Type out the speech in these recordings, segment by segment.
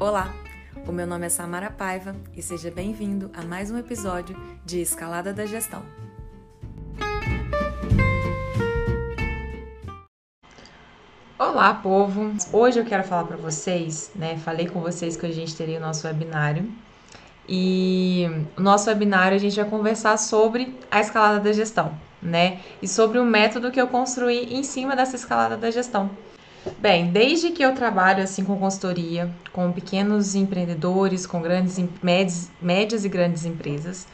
Olá, o meu nome é Samara Paiva e seja bem-vindo a mais um episódio de Escalada da Gestão. Olá, povo! Hoje eu quero falar para vocês, né? Falei com vocês que a gente teria o nosso webinário e o nosso webinário a gente vai conversar sobre a escalada da gestão, né? E sobre o método que eu construí em cima dessa escalada da gestão. Bem, desde que eu trabalho assim com consultoria, com pequenos empreendedores, com grandes, médias, médias e grandes empresas,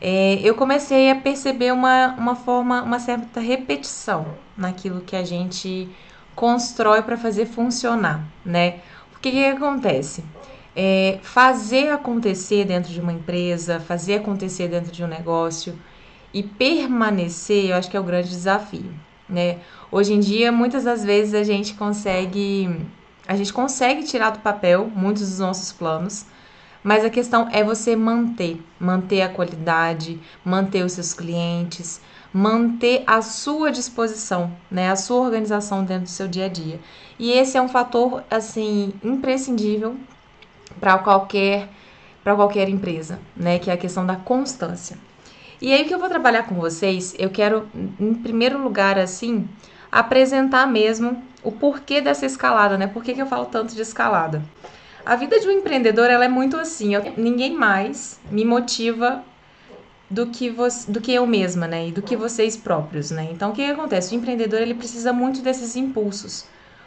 é, eu comecei a perceber uma, uma forma, uma certa repetição naquilo que a gente constrói para fazer funcionar, né? O que, que acontece? É, fazer acontecer dentro de uma empresa, fazer acontecer dentro de um negócio e permanecer, eu acho que é o grande desafio, né? Hoje em dia, muitas das vezes a gente consegue a gente consegue tirar do papel muitos dos nossos planos, mas a questão é você manter, manter a qualidade, manter os seus clientes, manter a sua disposição, né, a sua organização dentro do seu dia a dia. E esse é um fator assim imprescindível para qualquer para qualquer empresa, né, que é a questão da constância. E aí que eu vou trabalhar com vocês, eu quero em primeiro lugar assim, apresentar mesmo o porquê dessa escalada, né? Por que, que eu falo tanto de escalada? A vida de um empreendedor ela é muito assim. Eu, ninguém mais me motiva do que, você, do que eu mesma, né? E do que vocês próprios, né? Então, o que, que acontece? O empreendedor ele precisa muito desses impulsos.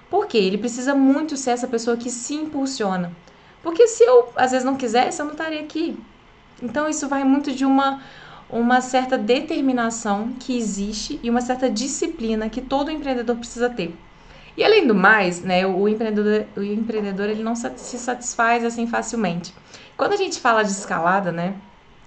Por quê? Ele precisa muito ser essa pessoa que se impulsiona. Porque se eu, às vezes, não quisesse, eu não estaria aqui. Então, isso vai muito de uma uma certa determinação que existe e uma certa disciplina que todo empreendedor precisa ter. E além do mais, né, o empreendedor, o empreendedor ele não se satisfaz assim facilmente. Quando a gente fala de escalada, né,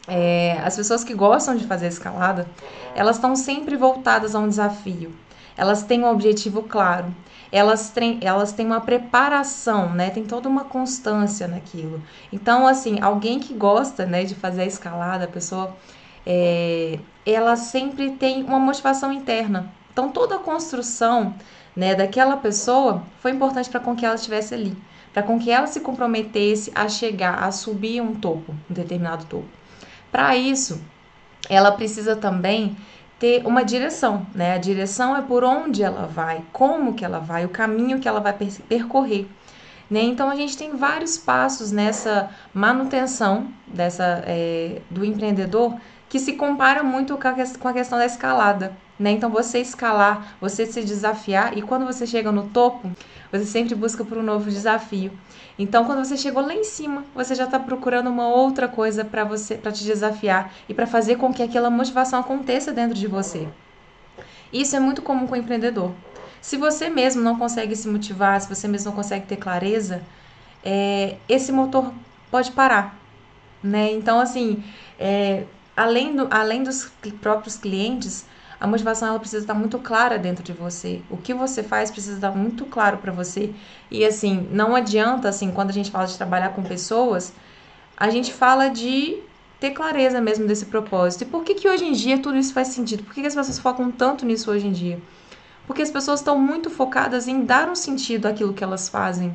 é, as pessoas que gostam de fazer escalada, elas estão sempre voltadas a um desafio. Elas têm um objetivo claro. Elas têm, elas têm uma preparação, né? Tem toda uma constância naquilo. Então, assim, alguém que gosta, né, de fazer a escalada, a pessoa é, ela sempre tem uma motivação interna. Então, toda a construção né, daquela pessoa foi importante para com que ela estivesse ali, para com que ela se comprometesse a chegar, a subir um topo, um determinado topo. Para isso, ela precisa também ter uma direção, né? A direção é por onde ela vai, como que ela vai, o caminho que ela vai percorrer. Né? Então a gente tem vários passos nessa manutenção dessa é, do empreendedor que se compara muito com a questão da escalada. Né? Então, você escalar, você se desafiar, e quando você chega no topo, você sempre busca por um novo desafio. Então, quando você chegou lá em cima, você já está procurando uma outra coisa para você, para te desafiar e para fazer com que aquela motivação aconteça dentro de você. Isso é muito comum com o empreendedor. Se você mesmo não consegue se motivar, se você mesmo não consegue ter clareza, é, esse motor pode parar, né? Então, assim, é, além, do, além dos próprios clientes, a motivação ela precisa estar muito clara dentro de você. O que você faz precisa estar muito claro para você. E assim, não adianta assim, quando a gente fala de trabalhar com pessoas, a gente fala de ter clareza mesmo desse propósito. E por que que hoje em dia tudo isso faz sentido? Por que, que as pessoas focam tanto nisso hoje em dia? Porque as pessoas estão muito focadas em dar um sentido àquilo que elas fazem,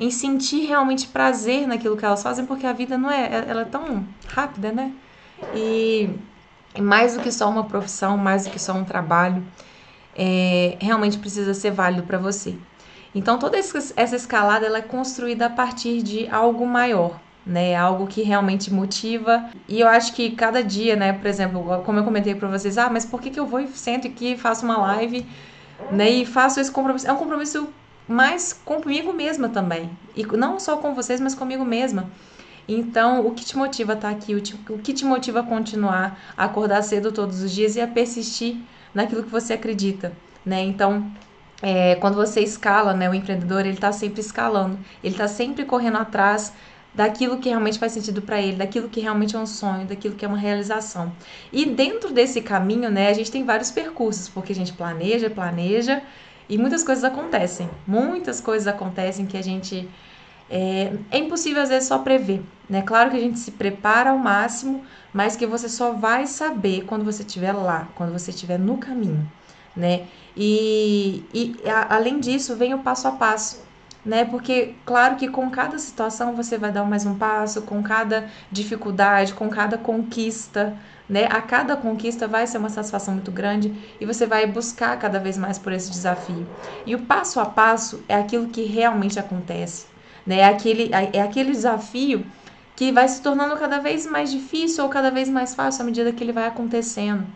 em sentir realmente prazer naquilo que elas fazem, porque a vida não é, ela é tão rápida, né? E mais do que só uma profissão, mais do que só um trabalho, é, realmente precisa ser válido para você. Então toda essa escalada ela é construída a partir de algo maior, né? Algo que realmente motiva. E eu acho que cada dia, né? Por exemplo, como eu comentei para vocês, ah, mas por que, que eu vou e sento aqui faço uma live, né? E faço esse compromisso? É um compromisso mais comigo mesma também. E não só com vocês, mas comigo mesma. Então, o que te motiva a estar aqui? O, te, o que te motiva a continuar a acordar cedo todos os dias e a persistir naquilo que você acredita, né? Então, é, quando você escala, né, o empreendedor ele está sempre escalando, ele está sempre correndo atrás daquilo que realmente faz sentido para ele, daquilo que realmente é um sonho, daquilo que é uma realização. E dentro desse caminho, né, a gente tem vários percursos, porque a gente planeja, planeja e muitas coisas acontecem. Muitas coisas acontecem que a gente é, é impossível às vezes só prever, né? Claro que a gente se prepara ao máximo, mas que você só vai saber quando você estiver lá, quando você estiver no caminho, né? E, e a, além disso, vem o passo a passo, né? Porque, claro que com cada situação você vai dar mais um passo, com cada dificuldade, com cada conquista, né? A cada conquista vai ser uma satisfação muito grande e você vai buscar cada vez mais por esse desafio. E o passo a passo é aquilo que realmente acontece, né? É aquele, é aquele desafio que vai se tornando cada vez mais difícil ou cada vez mais fácil à medida que ele vai acontecendo.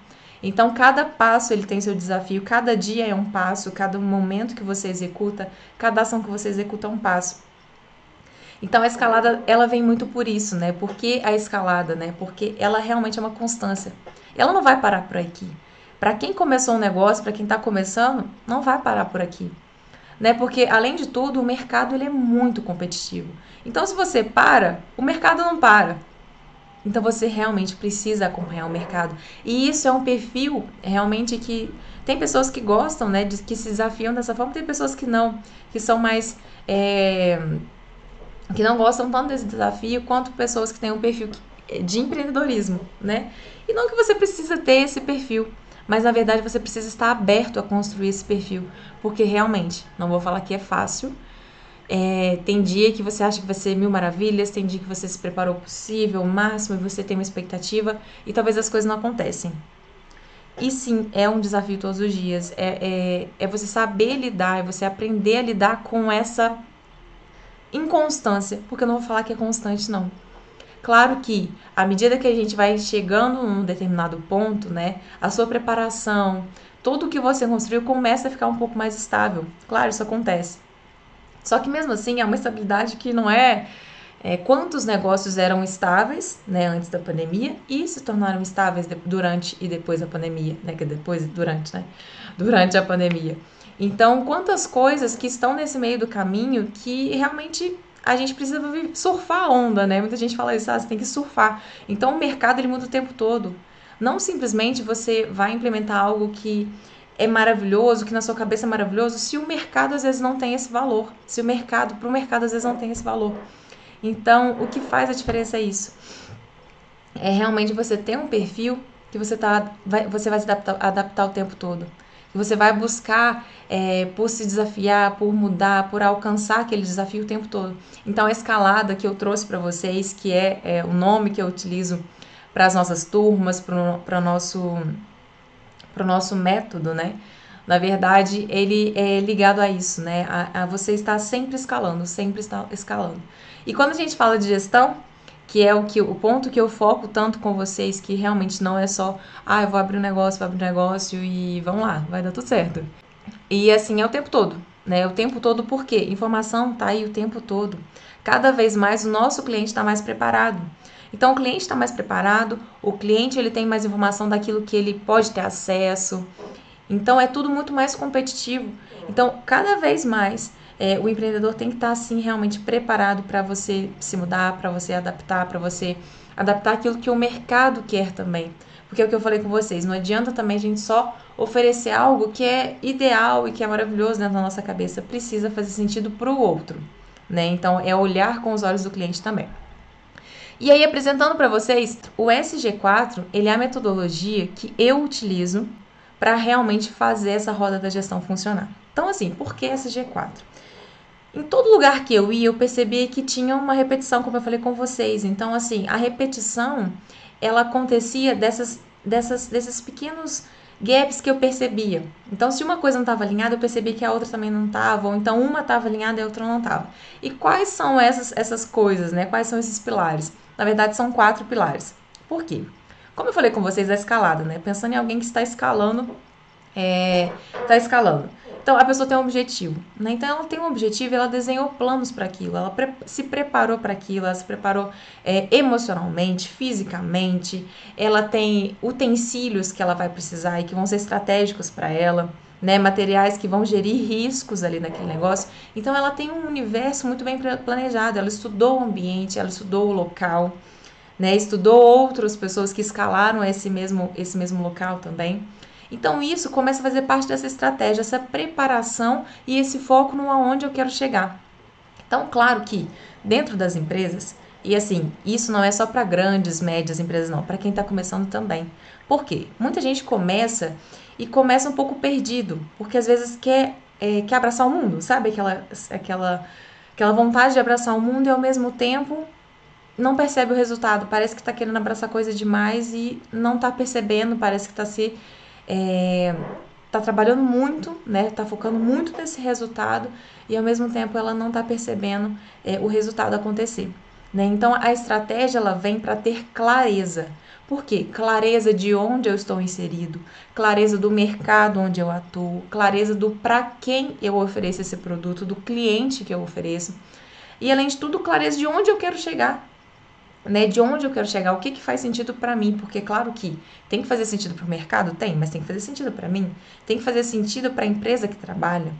Então, cada passo ele tem seu desafio, cada dia é um passo, cada momento que você executa, cada ação que você executa é um passo. Então, a escalada, ela vem muito por isso, né? Porque a escalada, né? Porque ela realmente é uma constância. Ela não vai parar por aqui. Para quem começou um negócio, para quem está começando, não vai parar por aqui. Né? Porque, além de tudo, o mercado ele é muito competitivo. Então, se você para, o mercado não para. Então você realmente precisa acompanhar o mercado. E isso é um perfil realmente que tem pessoas que gostam, né, de, que se desafiam dessa forma, tem pessoas que não, que são mais é, que não gostam tanto desse desafio, quanto pessoas que têm um perfil de empreendedorismo, né? E não que você precisa ter esse perfil, mas na verdade você precisa estar aberto a construir esse perfil, porque realmente, não vou falar que é fácil, é, tem dia que você acha que vai ser mil maravilhas, tem dia que você se preparou possível, o máximo, e você tem uma expectativa e talvez as coisas não acontecem. E sim, é um desafio todos os dias. É, é, é você saber lidar, é você aprender a lidar com essa inconstância, porque eu não vou falar que é constante, não. Claro que, à medida que a gente vai chegando num determinado ponto, né, a sua preparação, tudo que você construiu começa a ficar um pouco mais estável. Claro, isso acontece. Só que mesmo assim é uma estabilidade que não é, é quantos negócios eram estáveis né, antes da pandemia e se tornaram estáveis durante e depois da pandemia, né? Que depois, durante, né? Durante a pandemia. Então, quantas coisas que estão nesse meio do caminho que realmente a gente precisa surfar a onda, né? Muita gente fala isso, ah, você tem que surfar. Então, o mercado ele muda o tempo todo. Não simplesmente você vai implementar algo que é maravilhoso, que na sua cabeça é maravilhoso, se o mercado às vezes não tem esse valor. Se o mercado, para o mercado às vezes não tem esse valor. Então, o que faz a diferença é isso. É realmente você ter um perfil que você, tá, vai, você vai se adaptar, adaptar o tempo todo. Que você vai buscar é, por se desafiar, por mudar, por alcançar aquele desafio o tempo todo. Então, a escalada que eu trouxe para vocês, que é, é o nome que eu utilizo para as nossas turmas, para o nosso para o nosso método, né? Na verdade, ele é ligado a isso, né? A, a, você está sempre escalando, sempre escalando. E quando a gente fala de gestão, que é o que o ponto que eu foco tanto com vocês, que realmente não é só, ah, eu vou abrir um negócio, vou abrir um negócio e vamos lá, vai dar tudo certo. E assim é o tempo todo, né? O tempo todo por quê? Informação tá aí o tempo todo. Cada vez mais o nosso cliente está mais preparado. Então o cliente está mais preparado, o cliente ele tem mais informação daquilo que ele pode ter acesso. Então é tudo muito mais competitivo. Então cada vez mais é, o empreendedor tem que estar tá, assim realmente preparado para você se mudar, para você adaptar, para você adaptar aquilo que o mercado quer também. Porque é o que eu falei com vocês, não adianta também a gente só oferecer algo que é ideal e que é maravilhoso dentro da nossa cabeça, precisa fazer sentido para o outro, né? Então é olhar com os olhos do cliente também. E aí, apresentando para vocês, o SG4, ele é a metodologia que eu utilizo para realmente fazer essa roda da gestão funcionar. Então, assim, por que SG4? Em todo lugar que eu ia, eu percebi que tinha uma repetição, como eu falei com vocês. Então, assim, a repetição, ela acontecia dessas, dessas, desses pequenos gaps que eu percebia. Então, se uma coisa não estava alinhada, eu percebi que a outra também não estava, ou então uma estava alinhada e a outra não estava. E quais são essas, essas coisas, né? Quais são esses pilares? Na verdade, são quatro pilares. Por quê? Como eu falei com vocês, a escalada, né? Pensando em alguém que está escalando, é, está escalando. Então, a pessoa tem um objetivo, né? Então, ela tem um objetivo ela desenhou planos para aquilo, ela pre se preparou para aquilo, ela se preparou é, emocionalmente, fisicamente, ela tem utensílios que ela vai precisar e que vão ser estratégicos para ela né, materiais que vão gerir riscos ali naquele negócio. Então ela tem um universo muito bem planejado, ela estudou o ambiente, ela estudou o local, né, estudou outras pessoas que escalaram esse mesmo, esse mesmo local também. Então isso começa a fazer parte dessa estratégia, essa preparação e esse foco no aonde eu quero chegar. Então, claro que dentro das empresas, e assim, isso não é só para grandes, médias empresas, não, para quem está começando também. Por quê? Muita gente começa e começa um pouco perdido, porque às vezes quer é, quer abraçar o mundo, sabe? Aquela, aquela, aquela vontade de abraçar o mundo e ao mesmo tempo não percebe o resultado. Parece que está querendo abraçar coisa demais e não está percebendo, parece que está se. É, tá trabalhando muito, né? Tá focando muito nesse resultado e ao mesmo tempo ela não está percebendo é, o resultado acontecer. Né? Então a estratégia ela vem para ter clareza. Por quê? Clareza de onde eu estou inserido, clareza do mercado onde eu atuo, clareza do para quem eu ofereço esse produto, do cliente que eu ofereço. E além de tudo, clareza de onde eu quero chegar. Né, de onde eu quero chegar, o que, que faz sentido para mim, porque claro que tem que fazer sentido para o mercado, tem, mas tem que fazer sentido para mim, tem que fazer sentido para a empresa que trabalha,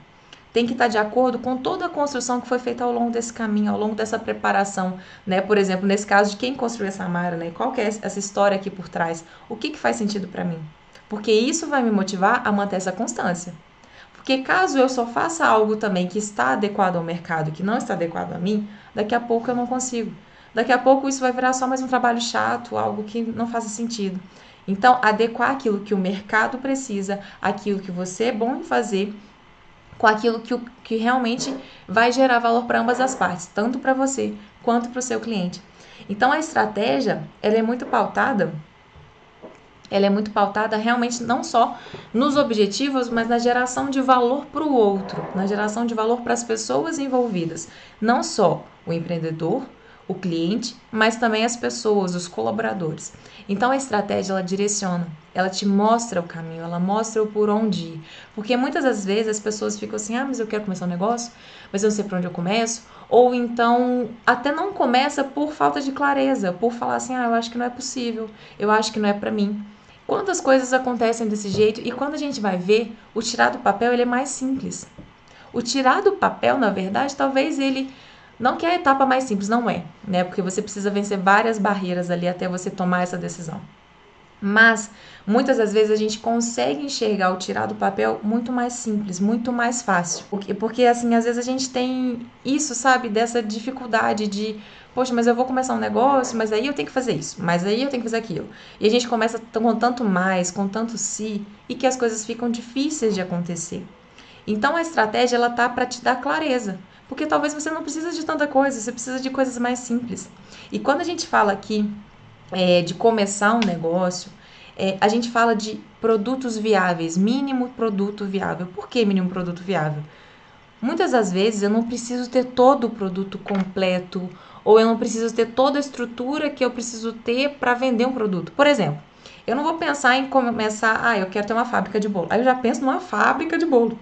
tem que estar de acordo com toda a construção que foi feita ao longo desse caminho, ao longo dessa preparação, né? Por exemplo, nesse caso de quem construiu essa mara, né? Qual que é essa história aqui por trás? O que, que faz sentido para mim? Porque isso vai me motivar a manter essa constância. Porque caso eu só faça algo também que está adequado ao mercado, que não está adequado a mim, daqui a pouco eu não consigo. Daqui a pouco isso vai virar só mais um trabalho chato, algo que não faça sentido. Então, adequar aquilo que o mercado precisa, aquilo que você é bom em fazer com aquilo que, que realmente vai gerar valor para ambas as partes, tanto para você quanto para o seu cliente. Então a estratégia ela é muito pautada, ela é muito pautada realmente não só nos objetivos, mas na geração de valor para o outro, na geração de valor para as pessoas envolvidas, não só o empreendedor, o cliente, mas também as pessoas, os colaboradores. Então a estratégia ela direciona, ela te mostra o caminho, ela mostra o por onde ir. Porque muitas das vezes as pessoas ficam assim: "Ah, mas eu quero começar um negócio, mas eu não sei por onde eu começo", ou então até não começa por falta de clareza, por falar assim: "Ah, eu acho que não é possível, eu acho que não é para mim". Quantas coisas acontecem desse jeito e quando a gente vai ver, o tirar do papel ele é mais simples. O tirar do papel, na verdade, talvez ele não que a etapa mais simples, não é, né? Porque você precisa vencer várias barreiras ali até você tomar essa decisão. Mas muitas das vezes a gente consegue enxergar o tirar do papel muito mais simples, muito mais fácil. Porque, porque assim, às vezes a gente tem isso, sabe, dessa dificuldade de, poxa, mas eu vou começar um negócio, mas aí eu tenho que fazer isso, mas aí eu tenho que fazer aquilo. E a gente começa com tanto mais, com tanto si, e que as coisas ficam difíceis de acontecer. Então a estratégia ela tá para te dar clareza. Porque talvez você não precisa de tanta coisa, você precisa de coisas mais simples. E quando a gente fala aqui é, de começar um negócio, é, a gente fala de produtos viáveis, mínimo produto viável. Por que mínimo produto viável? Muitas das vezes eu não preciso ter todo o produto completo, ou eu não preciso ter toda a estrutura que eu preciso ter para vender um produto. Por exemplo, eu não vou pensar em começar, ah, eu quero ter uma fábrica de bolo. Aí eu já penso numa fábrica de bolo.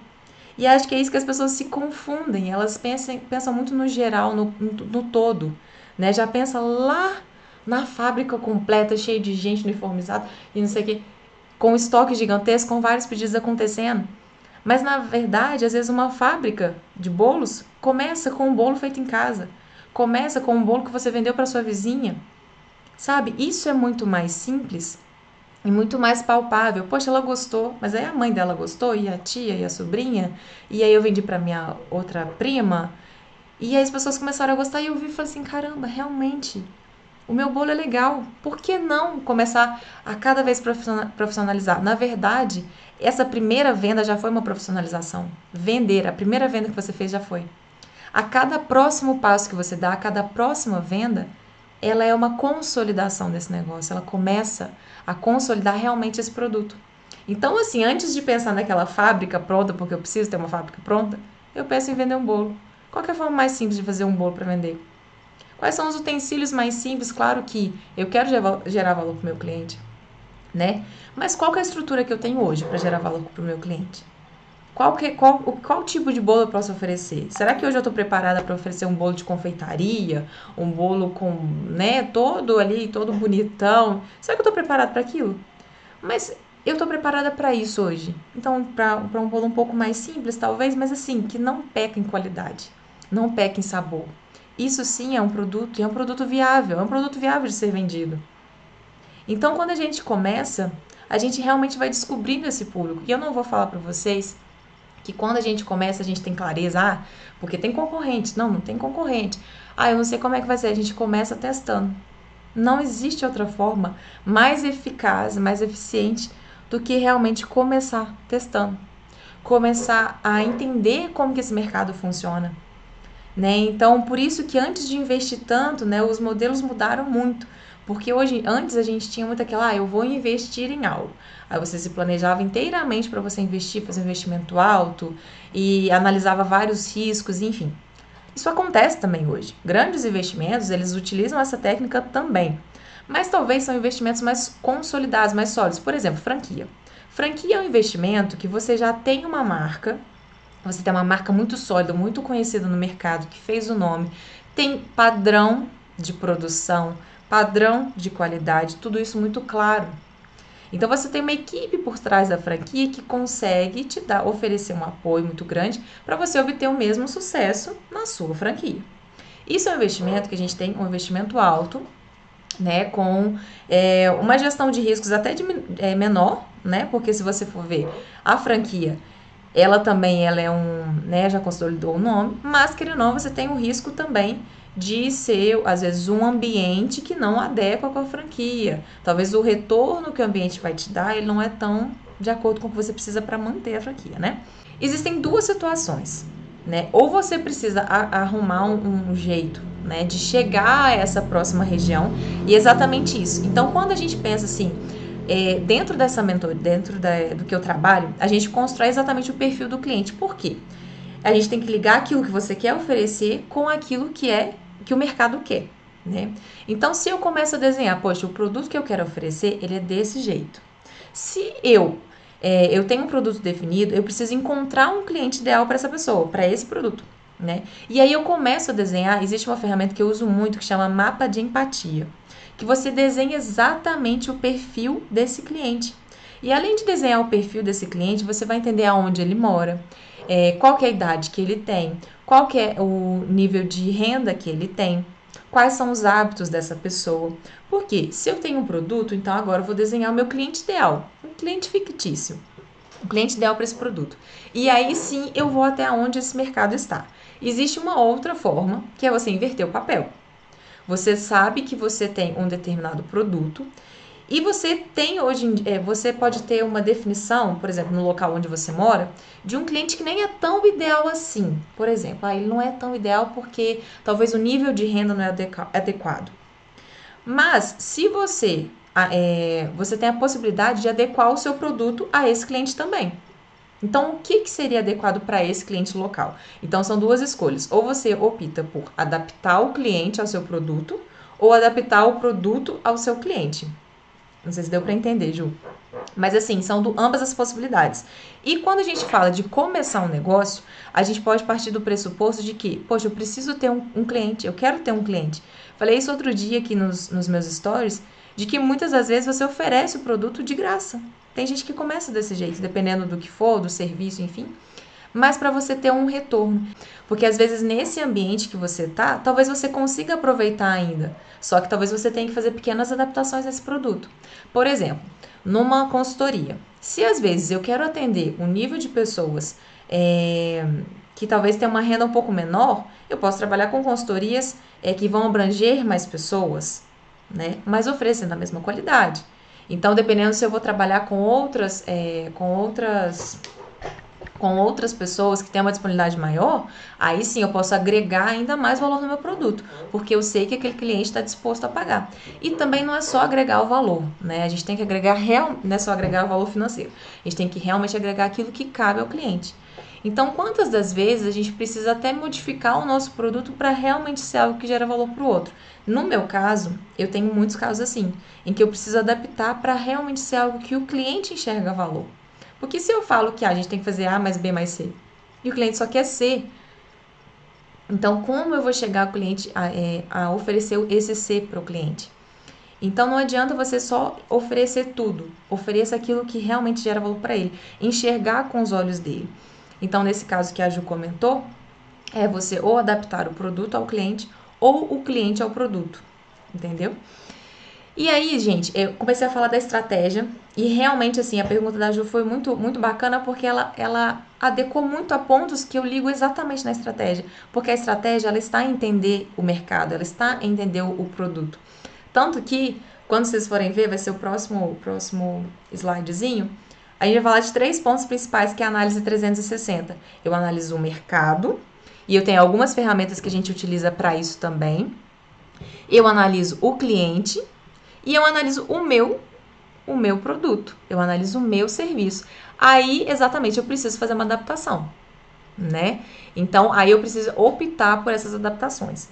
E acho que é isso que as pessoas se confundem. Elas pensam, pensam muito no geral, no, no, todo. Né? Já pensa lá na fábrica completa, cheia de gente uniformizada e não sei o que, com estoque gigantesco, com vários pedidos acontecendo. Mas na verdade, às vezes uma fábrica de bolos começa com um bolo feito em casa, começa com um bolo que você vendeu para sua vizinha. Sabe? Isso é muito mais simples e muito mais palpável. Poxa, ela gostou, mas aí a mãe dela gostou, e a tia e a sobrinha, e aí eu vendi para minha outra prima, e aí as pessoas começaram a gostar, e eu vi e falei assim: caramba, realmente, o meu bolo é legal, por que não começar a cada vez profissionalizar? Na verdade, essa primeira venda já foi uma profissionalização. Vender, a primeira venda que você fez já foi. A cada próximo passo que você dá, a cada próxima venda, ela é uma consolidação desse negócio, ela começa a consolidar realmente esse produto. Então, assim, antes de pensar naquela fábrica pronta, porque eu preciso ter uma fábrica pronta, eu penso em vender um bolo. Qual é a forma mais simples de fazer um bolo para vender? Quais são os utensílios mais simples? Claro que eu quero gerar valor para o meu cliente, né? Mas qual é a estrutura que eu tenho hoje para gerar valor para o meu cliente? Qual, que, qual, qual tipo de bolo eu posso oferecer? Será que hoje eu estou preparada para oferecer um bolo de confeitaria? Um bolo com, né, todo ali, todo bonitão? Será que eu estou preparada para aquilo? Mas eu estou preparada para isso hoje. Então, para um bolo um pouco mais simples, talvez, mas assim, que não peca em qualidade, não peca em sabor. Isso sim é um produto, e é um produto viável, é um produto viável de ser vendido. Então, quando a gente começa, a gente realmente vai descobrindo esse público. E eu não vou falar para vocês que quando a gente começa, a gente tem clareza, ah, porque tem concorrente. Não, não tem concorrente. Ah, eu não sei como é que vai ser. A gente começa testando. Não existe outra forma mais eficaz, mais eficiente do que realmente começar testando. começar a entender como que esse mercado funciona. Né? Então, por isso que antes de investir tanto, né, os modelos mudaram muito. Porque hoje, antes a gente tinha muito aquela, ah, eu vou investir em algo. Aí você se planejava inteiramente para você investir, fazer um investimento alto e analisava vários riscos, enfim. Isso acontece também hoje. Grandes investimentos, eles utilizam essa técnica também. Mas talvez são investimentos mais consolidados, mais sólidos. Por exemplo, franquia. Franquia é um investimento que você já tem uma marca, você tem uma marca muito sólida, muito conhecida no mercado, que fez o nome, tem padrão de produção, padrão de qualidade, tudo isso muito claro. Então você tem uma equipe por trás da franquia que consegue te dar, oferecer um apoio muito grande para você obter o mesmo sucesso na sua franquia. Isso é um investimento que a gente tem, um investimento alto, né, com é, uma gestão de riscos até de, é, menor, né, porque se você for ver a franquia, ela também ela é um, né, já consolidou o nome, mas querendo ou não, você tem o risco também de ser, às vezes, um ambiente que não adequa com a franquia. Talvez o retorno que o ambiente vai te dar, ele não é tão de acordo com o que você precisa para manter a franquia, né? Existem duas situações, né? Ou você precisa arrumar um, jeito, né, de chegar a essa próxima região e exatamente isso. Então, quando a gente pensa assim, é, dentro dessa mentoria, dentro da, do que eu trabalho, a gente constrói exatamente o perfil do cliente. Por quê? A gente tem que ligar aquilo que você quer oferecer com aquilo que é que o mercado quer. Né? Então, se eu começo a desenhar, poxa, o produto que eu quero oferecer, ele é desse jeito. Se eu é, eu tenho um produto definido, eu preciso encontrar um cliente ideal para essa pessoa, para esse produto. Né? E aí eu começo a desenhar, existe uma ferramenta que eu uso muito que chama mapa de empatia, que você desenha exatamente o perfil desse cliente. E além de desenhar o perfil desse cliente, você vai entender aonde ele mora, é, qual é a idade que ele tem, qual que é o nível de renda que ele tem, quais são os hábitos dessa pessoa. Porque se eu tenho um produto, então agora eu vou desenhar o meu cliente ideal, um cliente fictício, o cliente ideal para esse produto. E aí sim eu vou até onde esse mercado está. Existe uma outra forma, que é você inverter o papel. Você sabe que você tem um determinado produto e você tem hoje, é, você pode ter uma definição, por exemplo, no local onde você mora, de um cliente que nem é tão ideal assim. Por exemplo, ah, ele não é tão ideal porque talvez o nível de renda não é adequado. Mas se você, é, você tem a possibilidade de adequar o seu produto a esse cliente também. Então, o que, que seria adequado para esse cliente local? Então, são duas escolhas. Ou você opta por adaptar o cliente ao seu produto, ou adaptar o produto ao seu cliente. Não sei se deu para entender, Ju. Mas assim, são do, ambas as possibilidades. E quando a gente fala de começar um negócio, a gente pode partir do pressuposto de que, poxa, eu preciso ter um, um cliente, eu quero ter um cliente. Falei isso outro dia aqui nos, nos meus stories, de que muitas das vezes você oferece o produto de graça. Tem gente que começa desse jeito, dependendo do que for, do serviço, enfim. Mas para você ter um retorno. Porque às vezes nesse ambiente que você tá, talvez você consiga aproveitar ainda. Só que talvez você tenha que fazer pequenas adaptações nesse produto. Por exemplo, numa consultoria. Se às vezes eu quero atender um nível de pessoas é, que talvez tenha uma renda um pouco menor, eu posso trabalhar com consultorias é, que vão abranger mais pessoas, né? Mas oferecendo a mesma qualidade. Então, dependendo se eu vou trabalhar com outras, é, com outras com outras pessoas que têm uma disponibilidade maior, aí sim eu posso agregar ainda mais valor no meu produto, porque eu sei que aquele cliente está disposto a pagar. E também não é só agregar o valor, né? A gente tem que agregar real, não é só agregar o valor financeiro. A gente tem que realmente agregar aquilo que cabe ao cliente. Então, quantas das vezes a gente precisa até modificar o nosso produto para realmente ser algo que gera valor para o outro? No meu caso, eu tenho muitos casos assim, em que eu preciso adaptar para realmente ser algo que o cliente enxerga valor. Porque se eu falo que a gente tem que fazer A mais B mais C e o cliente só quer C, então como eu vou chegar ao cliente a, é, a oferecer esse C para o cliente? Então não adianta você só oferecer tudo, ofereça aquilo que realmente gera valor para ele, enxergar com os olhos dele. Então nesse caso que a Ju comentou, é você ou adaptar o produto ao cliente ou o cliente ao produto, entendeu? E aí, gente, eu comecei a falar da estratégia e realmente, assim, a pergunta da Ju foi muito, muito bacana porque ela, ela adequou muito a pontos que eu ligo exatamente na estratégia. Porque a estratégia, ela está a entender o mercado, ela está a entender o, produto. Tanto que, quando vocês forem ver, vai ser o próximo, próximo slidezinho, A gente vai falar de três pontos principais que é a análise 360. Eu analiso o mercado, e eu tenho algumas ferramentas que a gente utiliza para isso também. Eu analiso o cliente e eu analiso o meu o meu produto, eu analiso o meu serviço. Aí, exatamente, eu preciso fazer uma adaptação, né? Então, aí eu preciso optar por essas adaptações.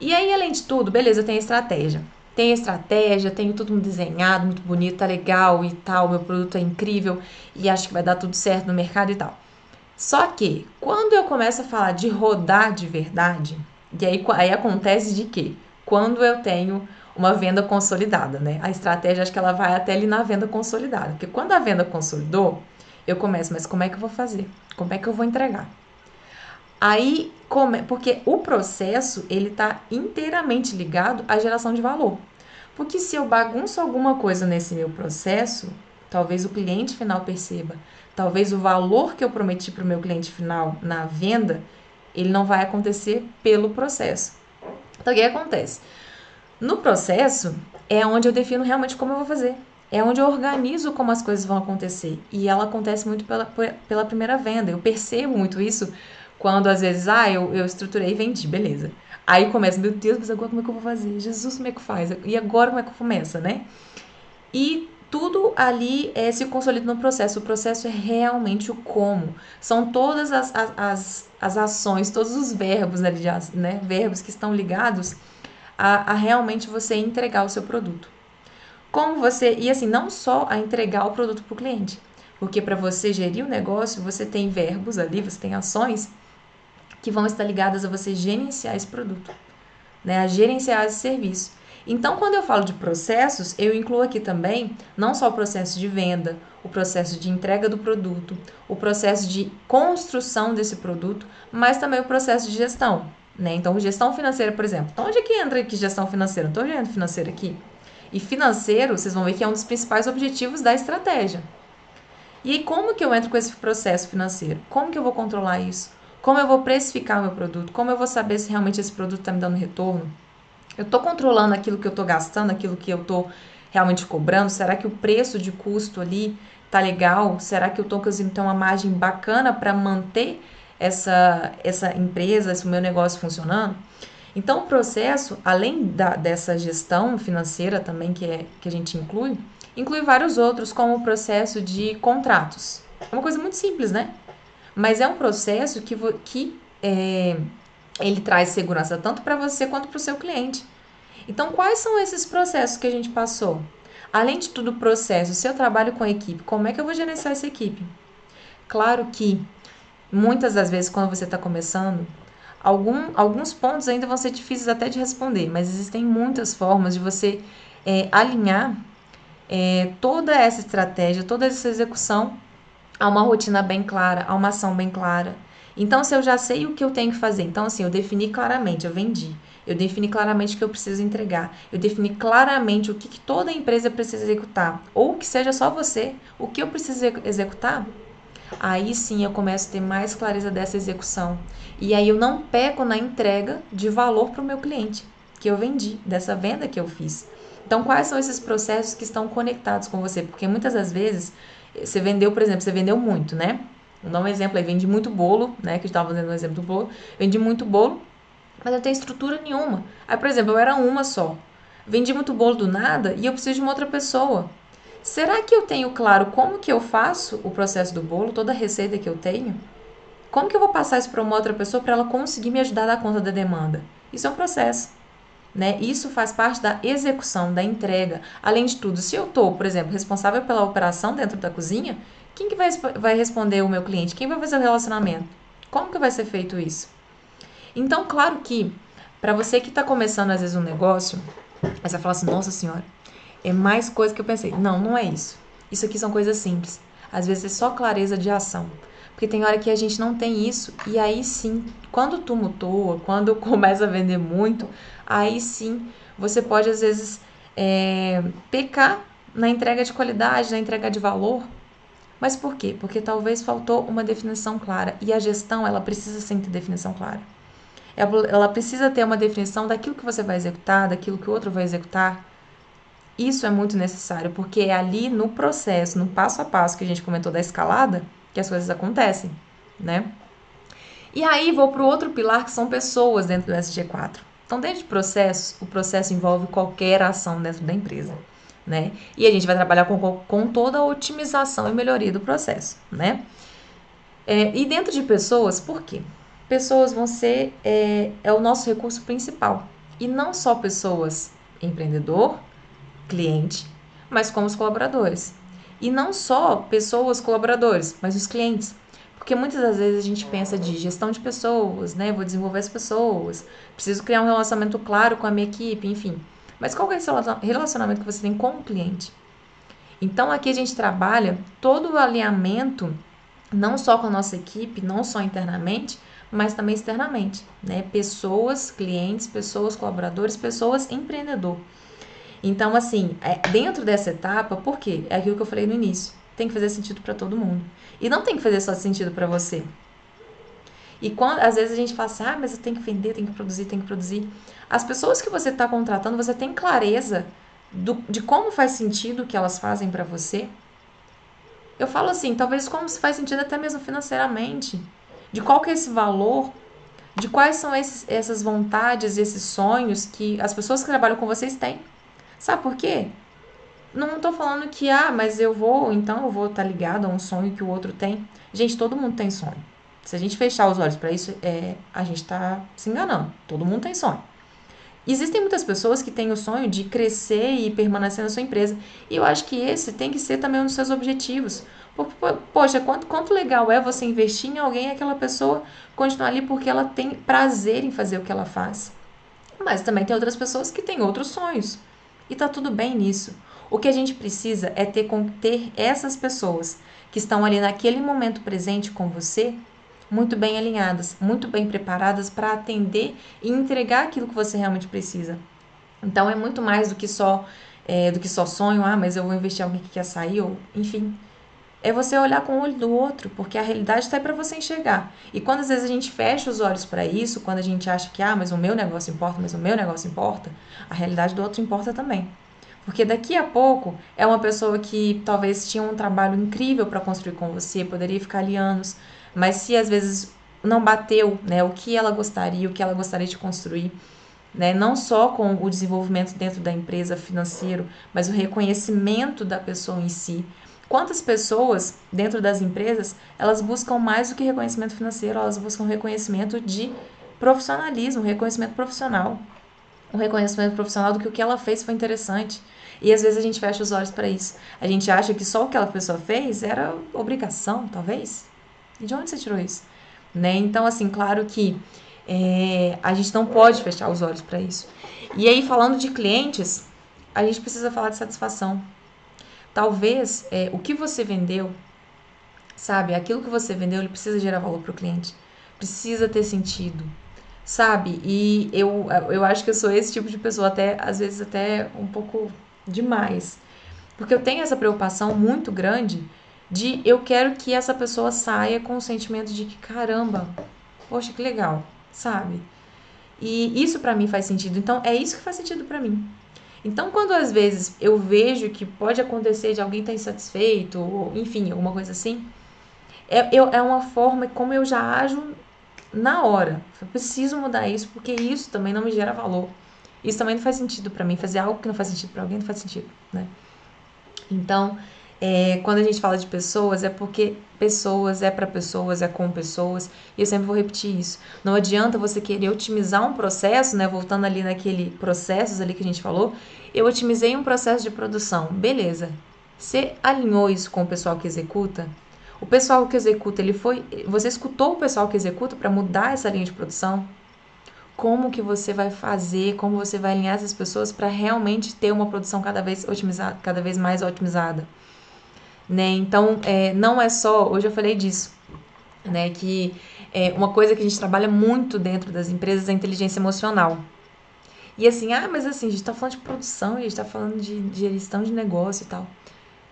E aí, além de tudo, beleza, eu tenho estratégia. Tenho estratégia, tenho tudo desenhado, muito bonito, tá legal e tal, meu produto é incrível e acho que vai dar tudo certo no mercado e tal. Só que, quando eu começo a falar de rodar de verdade, e aí, aí acontece de quê? Quando eu tenho uma venda consolidada, né? A estratégia, acho que ela vai até ali na venda consolidada. Porque quando a venda consolidou, eu começo, mas como é que eu vou fazer? Como é que eu vou entregar? Aí, como, porque o processo, ele tá inteiramente ligado à geração de valor. Porque se eu bagunço alguma coisa nesse meu processo, talvez o cliente final perceba, talvez o valor que eu prometi para o meu cliente final na venda, ele não vai acontecer pelo processo. Então, o que acontece? No processo é onde eu defino realmente como eu vou fazer. É onde eu organizo como as coisas vão acontecer. E ela acontece muito pela, pela primeira venda. Eu percebo muito isso quando às vezes, ah, eu, eu estruturei e vendi, beleza. Aí começa, meu Deus, mas agora como é que eu vou fazer? Jesus, como é que faz? E agora como é que começa, né? E tudo ali é, se consolida no processo. O processo é realmente o como. São todas as, as, as, ações, todos os verbos, né, né, verbos que estão ligados a, a realmente você entregar o seu produto. Como você, e assim, não só a entregar o produto para o cliente, porque para você gerir o negócio, você tem verbos ali, você tem ações que vão estar ligadas a você gerenciar esse produto, né, a gerenciar esse serviço. Então, quando eu falo de processos, eu incluo aqui também não só o processo de venda, o processo de entrega do produto, o processo de construção desse produto, mas também o processo de gestão. Né? Então, gestão financeira, por exemplo. Então, onde é que entra aqui gestão financeira? Não estou vendo financeira aqui. E financeiro, vocês vão ver que é um dos principais objetivos da estratégia. E como que eu entro com esse processo financeiro? Como que eu vou controlar isso? Como eu vou precificar o meu produto? Como eu vou saber se realmente esse produto está me dando retorno? Eu estou controlando aquilo que eu estou gastando, aquilo que eu estou realmente cobrando? Será que o preço de custo ali tá legal? Será que eu estou conseguindo ter uma margem bacana para manter essa, essa empresa, esse meu negócio funcionando. Então, o processo, além da, dessa gestão financeira também que, é, que a gente inclui, inclui vários outros, como o processo de contratos. É uma coisa muito simples, né? Mas é um processo que, que é, ele traz segurança tanto para você quanto para o seu cliente. Então, quais são esses processos que a gente passou? Além de tudo, o processo, se eu trabalho com a equipe, como é que eu vou gerenciar essa equipe? Claro que muitas das vezes, quando você está começando, algum, alguns pontos ainda vão ser difíceis até de responder, mas existem muitas formas de você é, alinhar é, toda essa estratégia, toda essa execução a uma rotina bem clara, a uma ação bem clara. Então, se eu já sei o que eu tenho que fazer, então, assim, eu defini claramente, eu vendi, eu defini claramente o que eu preciso entregar, eu defini claramente o que, que toda empresa precisa executar, ou que seja só você, o que eu preciso executar, aí sim eu começo a ter mais clareza dessa execução. E aí eu não peco na entrega de valor para o meu cliente que eu vendi, dessa venda que eu fiz. Então, quais são esses processos que estão conectados com você? Porque muitas das vezes você vendeu, por exemplo, você vendeu muito, né? Vou dar um exemplo aí, vendi muito bolo, né? Que gente estava fazendo um exemplo do bolo. Vendi muito bolo, mas não tem estrutura nenhuma. Aí, por exemplo, eu era uma só. Vendi muito bolo do nada e eu preciso de uma outra pessoa. Será que eu tenho claro como que eu faço o processo do bolo, toda a receita que eu tenho? Como que eu vou passar isso para uma outra pessoa para ela conseguir me ajudar a dar conta da demanda? Isso é um processo. Né? Isso faz parte da execução, da entrega. Além de tudo, se eu estou, por exemplo, responsável pela operação dentro da cozinha, quem que vai, vai responder o meu cliente? Quem vai fazer o relacionamento? Como que vai ser feito isso? Então, claro que para você que está começando às vezes um negócio, você vai falar assim, nossa senhora, é mais coisa que eu pensei. Não, não é isso. Isso aqui são coisas simples. Às vezes é só clareza de ação. Porque tem hora que a gente não tem isso, e aí sim, quando tumultua, quando começa a vender muito, aí sim você pode às vezes é, pecar na entrega de qualidade, na entrega de valor. Mas por quê? Porque talvez faltou uma definição clara. E a gestão, ela precisa sim ter definição clara. Ela precisa ter uma definição daquilo que você vai executar, daquilo que o outro vai executar, Isso é muito necessário, porque é ali no processo, no passo a passo que a gente comentou da escalada, que as coisas acontecem, né? E aí vou para o outro pilar que são pessoas dentro do SG4. Então, dentro de processos, o processo envolve qualquer ação dentro da empresa, né? E a gente vai trabalhar com, com toda a otimização e melhoria do processo, né? É, e dentro de pessoas, por quê? Pessoas vão ser é, é o nosso recurso principal. E não só pessoas empreendedor, cliente, mas como os colaboradores. E não só pessoas colaboradores, mas os clientes. Porque muitas das vezes a gente pensa de gestão de pessoas, né? Vou desenvolver as pessoas, preciso criar um relacionamento claro com a minha equipe, enfim. Mas qual é esse relacionamento que você tem com o cliente? Então aqui a gente trabalha todo o alinhamento, não só com a nossa equipe, não só internamente, mas também externamente, né? Pessoas, clientes, pessoas, colaboradores, pessoas, empreendedor. Então, assim, é, dentro dessa etapa, por quê? É aquilo que eu falei no início. Tem que fazer sentido para todo mundo. E não tem que fazer só sentido para você. E quando, às vezes a gente fala assim, ah, mas eu tenho que vender, tenho que produzir, tenho que produzir. As pessoas que você está contratando, você tem clareza do, de como faz sentido o que elas fazem para você? Eu falo assim, talvez como faz sentido até mesmo financeiramente. De qual que é esse valor, de quais são esses, essas vontades esses sonhos que as pessoas que trabalham com vocês têm. Sabe por quê? Não estou falando que, ah, mas eu vou, então eu vou estar tá ligado a um sonho que o outro tem. Gente, todo mundo tem sonho. Se a gente fechar os olhos para isso, é, a gente está se enganando. Todo mundo tem sonho. Existem muitas pessoas que têm o sonho de crescer e permanecer na sua empresa. E eu acho que esse tem que ser também um dos seus objetivos. Poxa, quanto, quanto legal é você investir em alguém e aquela pessoa continuar ali porque ela tem prazer em fazer o que ela faz. Mas também tem outras pessoas que têm outros sonhos. E tá tudo bem nisso. O que a gente precisa é ter, ter essas pessoas que estão ali naquele momento presente com você muito bem alinhadas, muito bem preparadas para atender e entregar aquilo que você realmente precisa. Então é muito mais do que só é, do que só sonho, ah, mas eu vou investir alguém que quer sair, ou enfim. É você olhar com o olho do outro, porque a realidade está aí para você enxergar. E quando às vezes a gente fecha os olhos para isso, quando a gente acha que, ah, mas o meu negócio importa, mas o meu negócio importa, a realidade do outro importa também. Porque daqui a pouco é uma pessoa que talvez tinha um trabalho incrível para construir com você, poderia ficar ali anos, mas se às vezes não bateu, né, o que ela gostaria, o que ela gostaria de construir, né, não só com o desenvolvimento dentro da empresa financeiro, mas o reconhecimento da pessoa em si. Quantas pessoas dentro das empresas, elas buscam mais do que reconhecimento financeiro, elas buscam reconhecimento de profissionalismo, reconhecimento profissional. O reconhecimento profissional do que o que ela fez foi interessante. E às vezes a gente fecha os olhos para isso. A gente acha que só o que aquela pessoa fez era obrigação, talvez. E de onde você tirou isso? Né? Então, assim, claro que é, a gente não pode fechar os olhos para isso. E aí, falando de clientes, a gente precisa falar de satisfação. Talvez é, o que você vendeu, sabe, aquilo que você vendeu, ele precisa gerar valor para o cliente, precisa ter sentido, sabe? E eu, eu acho que eu sou esse tipo de pessoa, até às vezes até um pouco demais, porque eu tenho essa preocupação muito grande de eu quero que essa pessoa saia com o sentimento de que caramba, poxa, que legal, sabe? E isso para mim faz sentido. Então é isso que faz sentido para mim. Então quando às vezes eu vejo que pode acontecer de alguém estar tá insatisfeito, ou enfim, alguma coisa assim, é, eu, é uma forma como eu já ajo na hora. Eu preciso mudar isso porque isso também não me gera valor. Isso também não faz sentido para mim. Fazer algo que não faz sentido para alguém não faz sentido, né? Então, é, quando a gente fala de pessoas, é porque pessoas é para pessoas, é com pessoas, e eu sempre vou repetir isso. Não adianta você querer otimizar um processo, né? Voltando ali naquele processos ali que a gente falou, eu otimizei um processo de produção, beleza. Você alinhou isso com o pessoal que executa? O pessoal que executa, ele foi. Você escutou o pessoal que executa para mudar essa linha de produção? Como que você vai fazer, como você vai alinhar essas pessoas para realmente ter uma produção cada vez otimizada, cada vez mais otimizada? Né? Então, é, não é só, hoje eu falei disso, né? Que é, uma coisa que a gente trabalha muito dentro das empresas é a inteligência emocional. E assim, ah, mas assim, a gente tá falando de produção, a gente tá falando de, gestão de negócio e tal.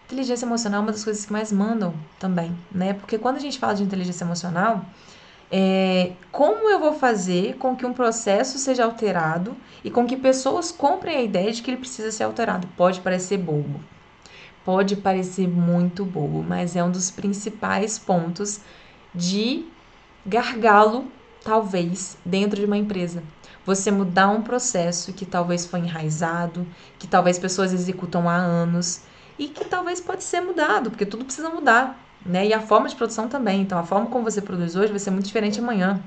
Inteligência emocional é uma das coisas que mais mandam também, né? Porque quando a gente fala de inteligência emocional, é, como eu vou fazer com que um processo seja alterado e com que pessoas comprem a ideia de que ele precisa ser alterado. Pode parecer bobo, pode parecer muito bobo, mas é um dos principais pontos de gargalo, talvez, dentro de uma empresa. Você mudar um processo que talvez foi enraizado, que talvez pessoas executam há anos e que talvez pode ser mudado, porque tudo precisa mudar né? E a forma de produção também. Então, a forma como você produz hoje vai ser muito diferente amanhã.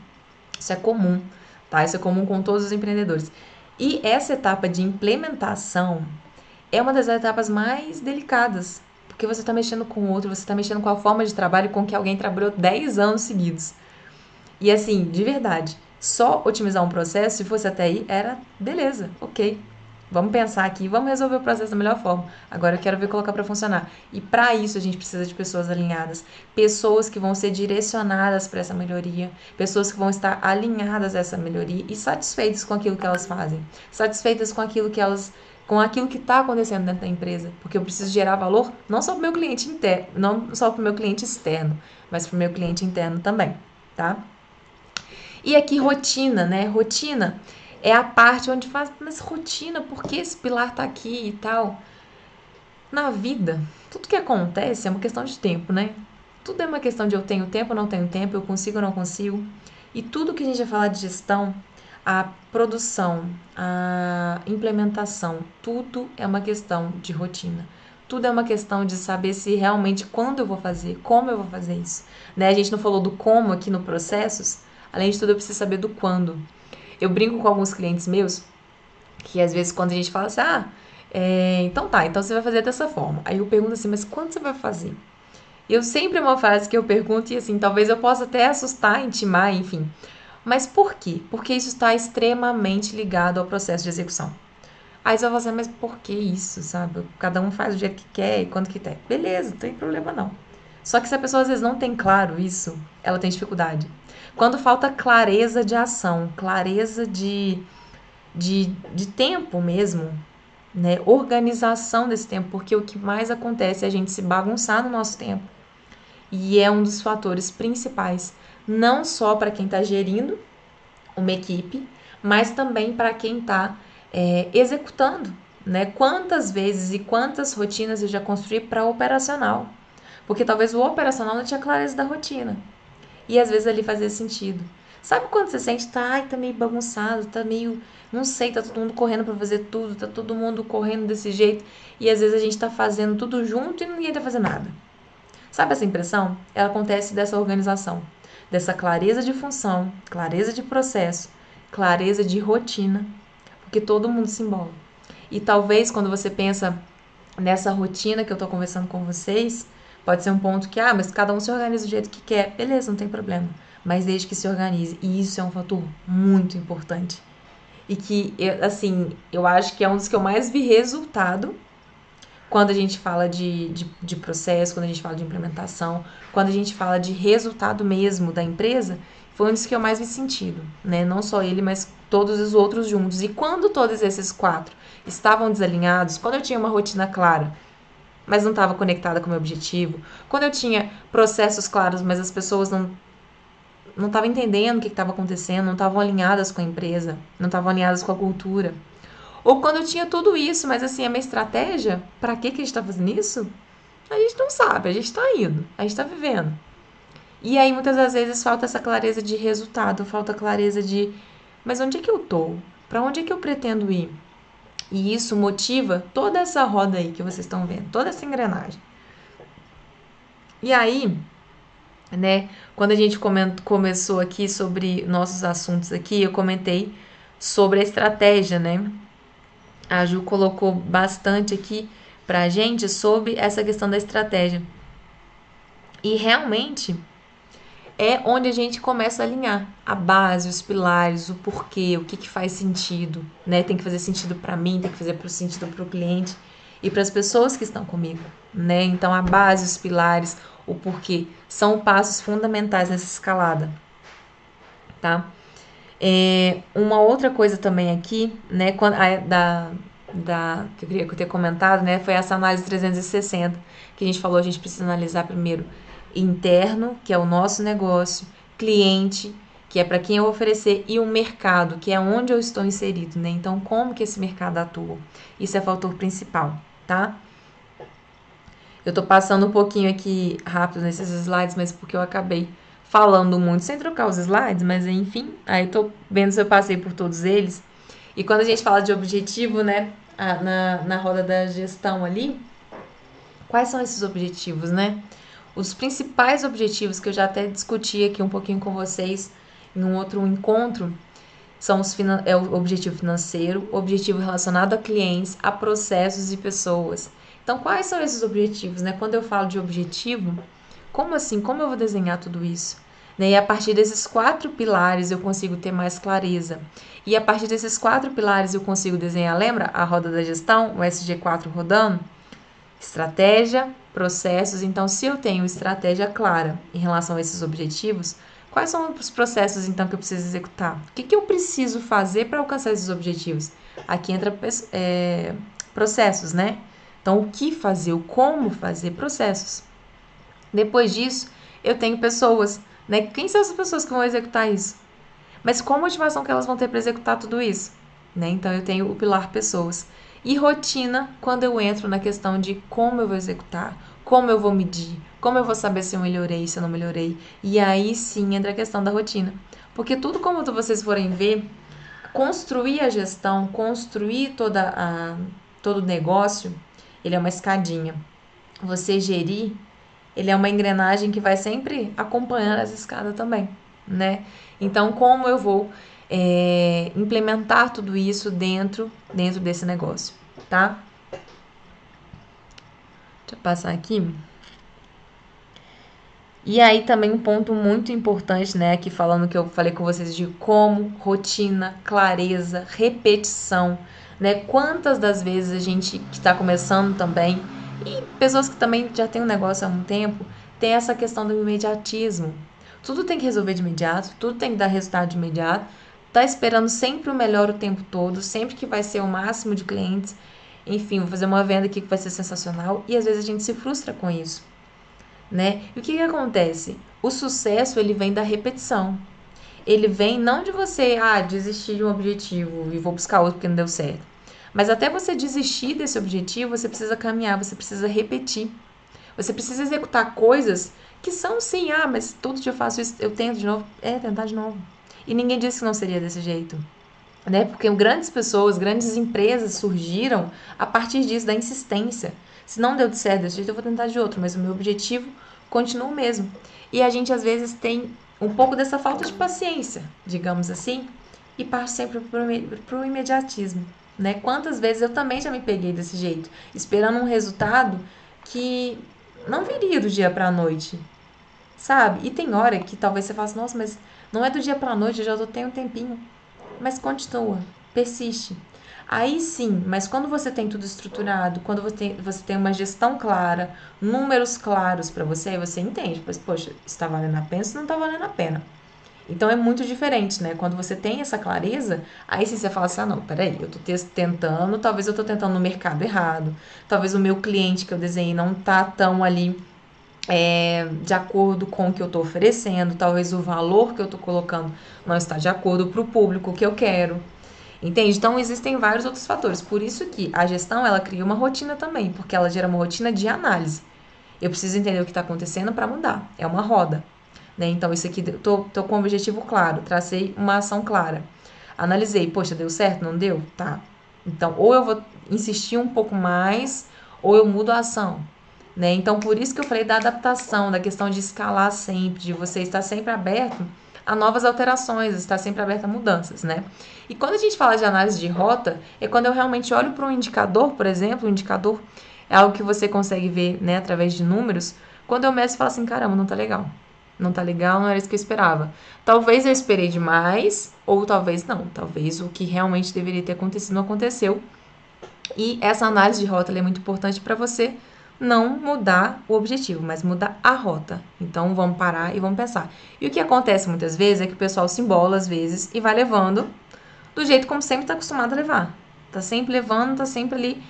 Isso é comum, tá? Isso é comum com todos os empreendedores. E essa etapa de implementação é uma das etapas mais delicadas, porque você está mexendo com o outro, você está mexendo com a forma de trabalho com que alguém trabalhou 10 anos seguidos. E assim, de verdade, só otimizar um processo, se fosse até aí, era beleza, ok. Vamos pensar aqui, vamos resolver o processo da melhor forma. Agora eu quero ver colocar para funcionar. E para isso a gente precisa de pessoas alinhadas, pessoas que vão ser direcionadas para essa melhoria, pessoas que vão estar alinhadas a essa melhoria e satisfeitas com aquilo que elas fazem, satisfeitas com aquilo que elas com aquilo que está acontecendo dentro da empresa, porque eu preciso gerar valor não só para o meu cliente interno, não só para o meu cliente externo, mas para o meu cliente interno também, tá? E aqui rotina, né? Rotina é a parte onde faz, mas rotina, por que esse pilar tá aqui e tal? Na vida, tudo que acontece é uma questão de tempo, né? Tudo é uma questão de eu tenho tempo ou não tenho tempo, eu consigo ou não consigo. E tudo que a gente vai falar de gestão, a produção, a implementação, tudo é uma questão de rotina. Tudo é uma questão de saber se realmente quando eu vou fazer, como eu vou fazer isso. Né? A gente não falou do como aqui no processos, além de tudo eu preciso saber do quando. Eu brinco com alguns clientes meus que às vezes quando a gente fala assim, ah, é, então tá, então você vai fazer dessa forma. Aí eu pergunto assim, mas quando você vai fazer? Eu sempre é uma frase que eu pergunto e assim, talvez eu possa até assustar, intimar, enfim. Mas por quê? Porque isso está extremamente ligado ao processo de execução. Aí você vai falar assim, mas por que isso, sabe? Cada um faz do jeito que quer e quando que quer. Beleza, não tem problema não. Só que se a pessoa às vezes não tem claro isso, ela tem dificuldade. Quando falta clareza de ação, clareza de, de, de tempo mesmo, né? organização desse tempo, porque o que mais acontece é a gente se bagunçar no nosso tempo. E é um dos fatores principais, não só para quem está gerindo uma equipe, mas também para quem está é, executando. Né? Quantas vezes e quantas rotinas eu já construí para operacional? Porque talvez o operacional não tinha clareza da rotina. E às vezes ali fazia sentido. Sabe quando você sente, tá, ai, tá meio bagunçado, tá meio, não sei, tá todo mundo correndo para fazer tudo, tá todo mundo correndo desse jeito, e às vezes a gente tá fazendo tudo junto e ninguém tá fazendo nada. Sabe essa impressão? Ela acontece dessa organização, dessa clareza de função, clareza de processo, clareza de rotina, porque todo mundo se embola. E talvez quando você pensa nessa rotina que eu tô conversando com vocês, Pode ser um ponto que, ah, mas cada um se organiza do jeito que quer. Beleza, não tem problema. Mas desde que se organize. E isso é um fator muito importante. E que, assim, eu acho que é um dos que eu mais vi resultado quando a gente fala de, de, de, processo, quando a gente fala de implementação, quando a gente fala de resultado mesmo da empresa, foi um dos que eu mais vi sentido, né? Não só ele, mas todos os outros juntos. E quando todos esses quatro estavam desalinhados, quando eu tinha uma rotina clara, mas não estava conectada com o meu objetivo. Quando eu tinha processos claros, mas as pessoas não não estavam entendendo o que estava acontecendo, não estavam alinhadas com a empresa, não estavam alinhadas com a cultura. Ou quando eu tinha tudo isso, mas assim, a minha estratégia, para que, que a gente está fazendo isso? A gente não sabe, a gente está indo, a gente está vivendo. E aí muitas das vezes falta essa clareza de resultado, falta clareza de, mas onde é que eu tô? Para onde é que eu pretendo ir? E isso motiva toda essa roda aí que vocês estão vendo, toda essa engrenagem. E aí, né, quando a gente começou aqui sobre nossos assuntos aqui, eu comentei sobre a estratégia, né? A Ju colocou bastante aqui pra gente sobre essa questão da estratégia. E realmente é onde a gente começa a alinhar a base, os pilares, o porquê, o que, que faz sentido, né? Tem que fazer sentido para mim, tem que fazer sentido para o cliente e para as pessoas que estão comigo, né? Então a base, os pilares, o porquê são passos fundamentais nessa escalada, tá? É, uma outra coisa também aqui, né? Quando, a, da, da que eu queria ter comentado, né? Foi essa análise 360 que a gente falou, a gente precisa analisar primeiro interno, que é o nosso negócio, cliente, que é para quem eu oferecer, e o mercado, que é onde eu estou inserido, né? Então, como que esse mercado atua? Isso é fator principal, tá? Eu tô passando um pouquinho aqui rápido nesses slides, mas porque eu acabei falando muito sem trocar os slides, mas enfim, aí tô vendo se eu passei por todos eles. E quando a gente fala de objetivo, né, na, na roda da gestão ali, quais são esses objetivos, né? Os principais objetivos que eu já até discuti aqui um pouquinho com vocês em um outro encontro são os é o objetivo financeiro, objetivo relacionado a clientes, a processos e pessoas. Então, quais são esses objetivos, né? Quando eu falo de objetivo, como assim? Como eu vou desenhar tudo isso? Né? E a partir desses quatro pilares eu consigo ter mais clareza. E a partir desses quatro pilares eu consigo desenhar, lembra a roda da gestão, o SG4 rodando? Estratégia, processos. Então, se eu tenho estratégia clara em relação a esses objetivos, quais são os processos então que eu preciso executar? O que, que eu preciso fazer para alcançar esses objetivos? Aqui entra é, processos, né? Então, o que fazer, o como fazer, processos. Depois disso, eu tenho pessoas, né? Quem são as pessoas que vão executar isso? Mas qual a motivação que elas vão ter para executar tudo isso? Né? Então, eu tenho o pilar pessoas. E rotina, quando eu entro na questão de como eu vou executar, como eu vou medir, como eu vou saber se eu melhorei, se eu não melhorei. E aí sim entra a questão da rotina. Porque tudo como vocês forem ver, construir a gestão, construir toda a, todo o negócio, ele é uma escadinha. Você gerir, ele é uma engrenagem que vai sempre acompanhando essa escada também, né? Então, como eu vou é, implementar tudo isso dentro, dentro desse negócio, tá? Deixa eu passar aqui. E aí também um ponto muito importante, né, aqui falando que eu falei com vocês de como, rotina, clareza, repetição, né? Quantas das vezes a gente que está começando também e pessoas que também já têm um negócio há um tempo, tem essa questão do imediatismo. Tudo tem que resolver de imediato, tudo tem que dar resultado de imediato, tá esperando sempre o melhor o tempo todo, sempre que vai ser o máximo de clientes. Enfim, vou fazer uma venda aqui que vai ser sensacional e às vezes a gente se frustra com isso, né? E o que, que acontece? O sucesso ele vem da repetição. Ele vem não de você, ah, desistir de um objetivo e vou buscar outro porque não deu certo. Mas até você desistir desse objetivo, você precisa caminhar, você precisa repetir. Você precisa executar coisas que são sim, ah, mas todo dia eu faço isso, eu tento de novo. É, tentar de novo. E ninguém disse que não seria desse jeito. Né? Porque grandes pessoas, grandes empresas surgiram a partir disso, da insistência. Se não deu certo desse jeito, eu vou tentar de outro, mas o meu objetivo continua o mesmo. E a gente às vezes tem um pouco dessa falta de paciência, digamos assim, e parte sempre para o imediatismo. Né? Quantas vezes eu também já me peguei desse jeito, esperando um resultado que não viria do dia para a noite, sabe? E tem hora que talvez você faça, nossa, mas não é do dia para a noite, eu já tenho um tempinho. Mas continua, persiste. Aí sim, mas quando você tem tudo estruturado, quando você tem, você tem uma gestão clara, números claros para você, aí você entende, pois, poxa, está valendo a pena, se não está valendo a pena. Então é muito diferente, né? Quando você tem essa clareza, aí sim você fala assim: ah, não, peraí, eu tô tentando, talvez eu tô tentando no mercado errado, talvez o meu cliente que eu desenhei não tá tão ali é, de acordo com o que eu estou oferecendo, talvez o valor que eu estou colocando não está de acordo para o público que eu quero. Entende? Então existem vários outros fatores. Por isso que a gestão ela cria uma rotina também, porque ela gera uma rotina de análise. Eu preciso entender o que está acontecendo para mudar. É uma roda. Né? Então, isso aqui, tô, tô com um objetivo claro, tracei uma ação clara. Analisei, poxa, deu certo? Não deu? Tá. Então, ou eu vou insistir um pouco mais, ou eu mudo a ação. Né? Então, por isso que eu falei da adaptação, da questão de escalar sempre, de você estar sempre aberto a novas alterações, estar sempre aberto a mudanças, né? E quando a gente fala de análise de rota, é quando eu realmente olho para um indicador, por exemplo, um indicador é algo que você consegue ver, né, através de números, quando eu meço e falo assim, caramba, não tá legal. Não tá legal, não era isso que eu esperava. Talvez eu esperei demais, ou talvez não. Talvez o que realmente deveria ter acontecido não aconteceu. E essa análise de rota é muito importante para você não mudar o objetivo, mas mudar a rota. Então vamos parar e vamos pensar. E o que acontece muitas vezes é que o pessoal se embola às vezes e vai levando do jeito como sempre está acostumado a levar. Tá sempre levando, tá sempre ali.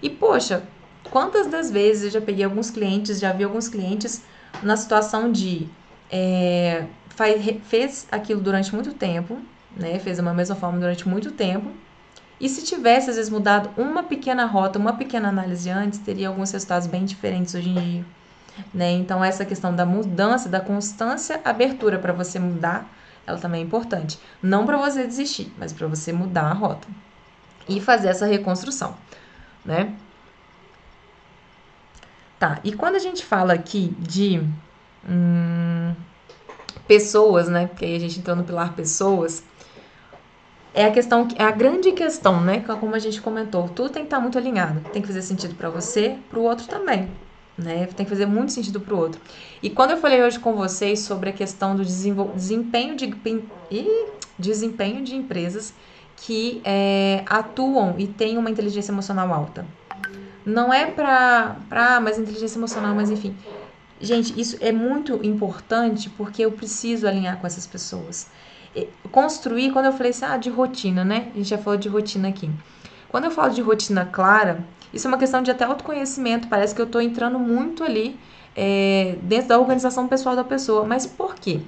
E poxa, quantas das vezes eu já peguei alguns clientes, já vi alguns clientes na situação de é, faz, fez aquilo durante muito tempo, né? Fez da mesma forma durante muito tempo. E se tivesse, às vezes, mudado uma pequena rota, uma pequena análise antes, teria alguns resultados bem diferentes hoje em dia. Né? Então, essa questão da mudança, da constância, abertura para você mudar, ela também é importante. Não para você desistir, mas para você mudar a rota e fazer essa reconstrução, né? Tá, e quando a gente fala aqui de hum, pessoas, né? Porque aí a gente entrou no pilar pessoas, é a questão, é a grande questão, né? Como a gente comentou, tudo tem que estar muito alinhado. Tem que fazer sentido para você, para o outro também, né? Tem que fazer muito sentido para o outro. E quando eu falei hoje com vocês sobre a questão do desempenho de, desempenho de empresas que é, atuam e têm uma inteligência emocional alta. Não é para, ah, mas inteligência emocional, mas enfim. Gente, isso é muito importante porque eu preciso alinhar com essas pessoas construir, quando eu falei assim, ah, de rotina, né? A gente já falou de rotina aqui. Quando eu falo de rotina clara, isso é uma questão de até autoconhecimento. Parece que eu estou entrando muito ali é, dentro da organização pessoal da pessoa. Mas por quê?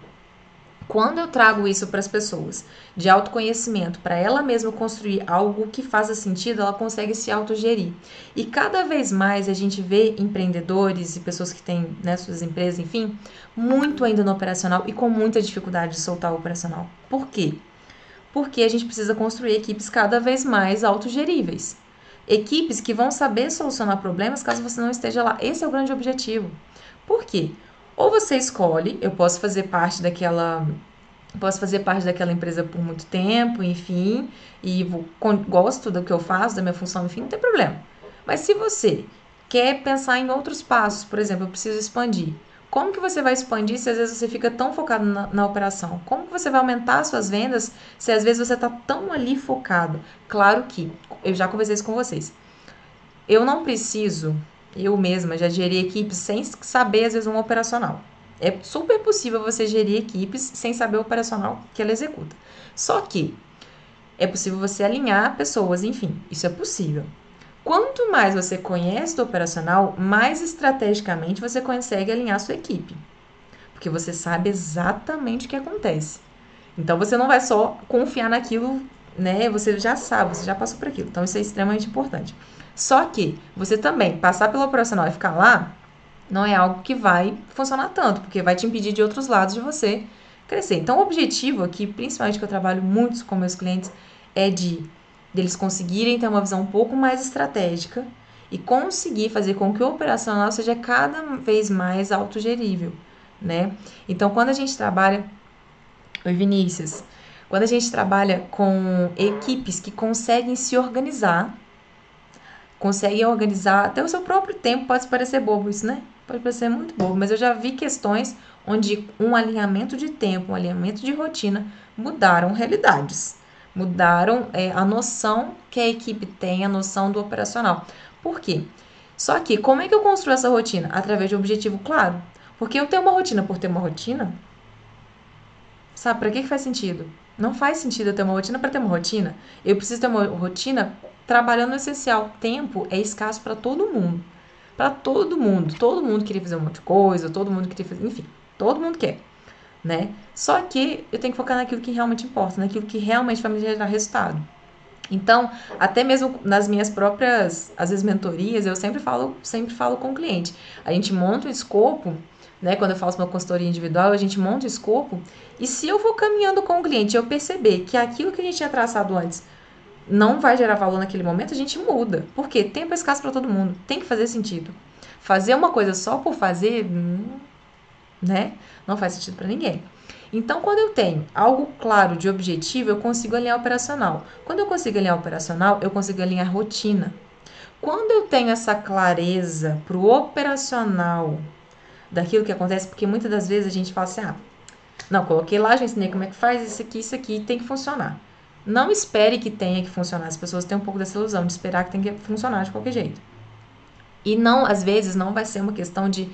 Quando eu trago isso para as pessoas, de autoconhecimento, para ela mesma construir algo que faça sentido, ela consegue se autogerir. E cada vez mais a gente vê empreendedores e pessoas que têm né, suas empresas, enfim, muito ainda no operacional e com muita dificuldade de soltar o operacional. Por quê? Porque a gente precisa construir equipes cada vez mais autogeríveis. Equipes que vão saber solucionar problemas caso você não esteja lá. Esse é o grande objetivo. Por quê? Ou você escolhe, eu posso fazer parte daquela posso fazer parte daquela empresa por muito tempo, enfim, e vou, gosto do que eu faço, da minha função, enfim, não tem problema. Mas se você quer pensar em outros passos, por exemplo, eu preciso expandir. Como que você vai expandir se às vezes você fica tão focado na, na operação? Como que você vai aumentar suas vendas se às vezes você está tão ali focado? Claro que, eu já conversei isso com vocês. Eu não preciso eu mesma já geri equipes sem saber, às vezes, um operacional. É super possível você gerir equipes sem saber o operacional que ela executa. Só que é possível você alinhar pessoas, enfim, isso é possível. Quanto mais você conhece do operacional, mais estrategicamente você consegue alinhar sua equipe. Porque você sabe exatamente o que acontece. Então você não vai só confiar naquilo, né? Você já sabe, você já passou por aquilo. Então isso é extremamente importante. Só que você também passar pelo operacional e ficar lá não é algo que vai funcionar tanto, porque vai te impedir de outros lados de você crescer. Então, o objetivo aqui, principalmente que eu trabalho muito com meus clientes, é de deles conseguirem ter uma visão um pouco mais estratégica e conseguir fazer com que o operacional seja cada vez mais autogerível, né? Então, quando a gente trabalha, oi Vinícius, quando a gente trabalha com equipes que conseguem se organizar consegue organizar até o seu próprio tempo. Pode parecer bobo isso, né? Pode parecer muito bobo, mas eu já vi questões onde um alinhamento de tempo, um alinhamento de rotina mudaram realidades, mudaram é, a noção que a equipe tem, a noção do operacional. Por quê? Só que, como é que eu construo essa rotina? Através de um objetivo claro. Porque eu tenho uma rotina por ter uma rotina, sabe, para que, que faz sentido? Não faz sentido eu ter uma rotina para ter uma rotina. Eu preciso ter uma rotina trabalhando no essencial. Tempo é escasso para todo mundo. Para todo mundo. Todo mundo queria fazer um monte de coisa, todo mundo queria fazer. Enfim, todo mundo quer. Né? Só que eu tenho que focar naquilo que realmente importa, naquilo que realmente vai me gerar resultado. Então, até mesmo nas minhas próprias, às vezes, mentorias, eu sempre falo, sempre falo com o cliente. A gente monta o escopo, né? Quando eu faço uma consultoria individual, a gente monta o escopo, e se eu vou caminhando com o cliente, eu perceber que aquilo que a gente tinha traçado antes não vai gerar valor naquele momento, a gente muda. Porque tempo é escasso para todo mundo. Tem que fazer sentido. Fazer uma coisa só por fazer, hum, né? Não faz sentido para ninguém. Então, quando eu tenho algo claro de objetivo, eu consigo alinhar operacional. Quando eu consigo alinhar operacional, eu consigo alinhar rotina. Quando eu tenho essa clareza para o operacional daquilo que acontece, porque muitas das vezes a gente fala assim: ah, não, coloquei lá, já ensinei como é que faz isso aqui, isso aqui, tem que funcionar. Não espere que tenha que funcionar. As pessoas têm um pouco dessa ilusão de esperar que tem que funcionar de qualquer jeito. E não, às vezes, não vai ser uma questão de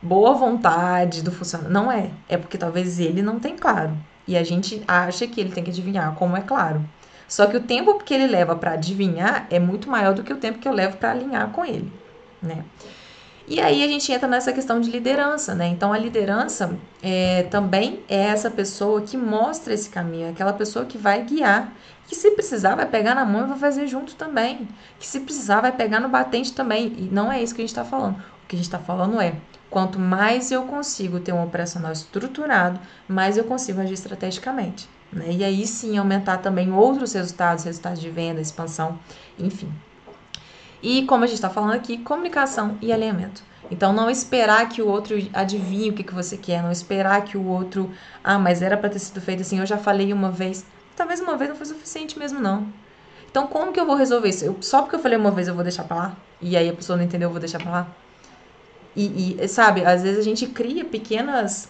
boa vontade do funcionário. Não é. É porque talvez ele não tem claro. E a gente acha que ele tem que adivinhar como é claro. Só que o tempo que ele leva para adivinhar é muito maior do que o tempo que eu levo para alinhar com ele, né? E aí a gente entra nessa questão de liderança, né? Então a liderança é, também é essa pessoa que mostra esse caminho, aquela pessoa que vai guiar, que se precisar vai pegar na mão e vai fazer junto também, que se precisar vai pegar no batente também. E não é isso que a gente está falando. O que a gente está falando é quanto mais eu consigo ter um operacional estruturado, mais eu consigo agir estrategicamente. Né? E aí sim aumentar também outros resultados, resultados de venda, expansão, enfim. E como a gente está falando aqui, comunicação e alinhamento. Então, não esperar que o outro adivinhe o que, que você quer, não esperar que o outro, ah, mas era para ter sido feito assim, eu já falei uma vez. Talvez uma vez não foi suficiente mesmo, não. Então, como que eu vou resolver isso? Eu, só porque eu falei uma vez eu vou deixar para lá? E aí a pessoa não entendeu, eu vou deixar para lá? E, e, sabe, às vezes a gente cria pequenas,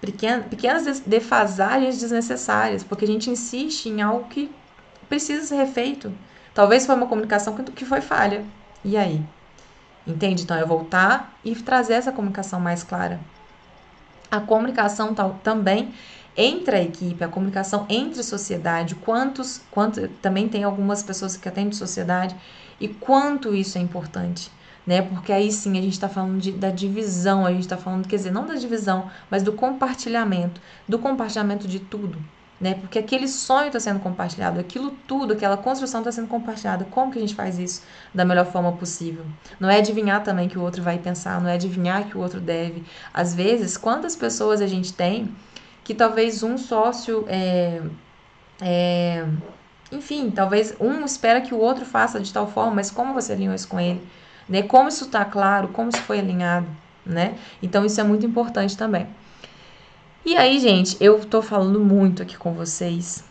pequenas, pequenas defasagens desnecessárias, porque a gente insiste em algo que precisa ser refeito. Talvez foi uma comunicação que foi falha. E aí? Entende? Então é voltar e trazer essa comunicação mais clara. A comunicação tal, também entre a equipe, a comunicação entre sociedade, quantos, quanto também tem algumas pessoas que atendem sociedade e quanto isso é importante, né? Porque aí sim a gente está falando de, da divisão, a gente está falando, quer dizer, não da divisão, mas do compartilhamento, do compartilhamento de tudo, né? Porque aquele sonho está sendo compartilhado, aquilo tudo, aquela construção está sendo compartilhada. Como que a gente faz isso da melhor forma possível? Não é adivinhar também que o outro vai pensar, não é adivinhar que o outro deve. Às vezes, quantas pessoas a gente tem que talvez um sócio é, é, enfim, talvez um espera que o outro faça de tal forma, mas como você alinhou isso com ele? Né? Como isso está claro, como isso foi alinhado, né? Então isso é muito importante também. E aí, gente, eu tô falando muito aqui com vocês,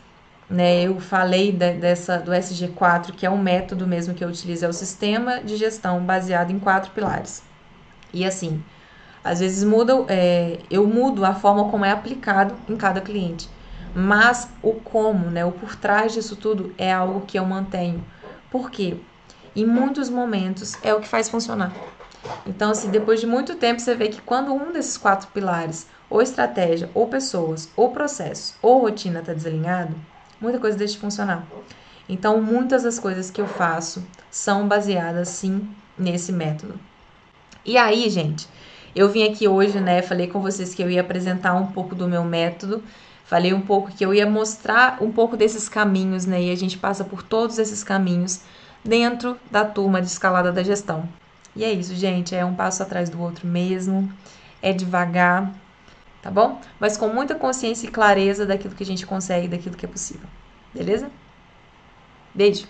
né? Eu falei de, dessa do SG4, que é um método mesmo que eu utilizo, é o sistema de gestão baseado em quatro pilares. E assim, às vezes muda, é, eu mudo a forma como é aplicado em cada cliente, mas o como, né? O por trás disso tudo é algo que eu mantenho. Por quê? Em muitos momentos é o que faz funcionar. Então, assim, depois de muito tempo, você vê que quando um desses quatro pilares ou estratégia, ou pessoas, ou processo, ou rotina está desalinhado, muita coisa deixa de funcionar. Então, muitas das coisas que eu faço são baseadas sim nesse método. E aí, gente, eu vim aqui hoje, né? Falei com vocês que eu ia apresentar um pouco do meu método. Falei um pouco que eu ia mostrar um pouco desses caminhos, né? E a gente passa por todos esses caminhos dentro da turma de escalada da gestão. E é isso, gente. É um passo atrás do outro mesmo. É devagar, tá bom? Mas com muita consciência e clareza daquilo que a gente consegue, daquilo que é possível. Beleza? Beijo!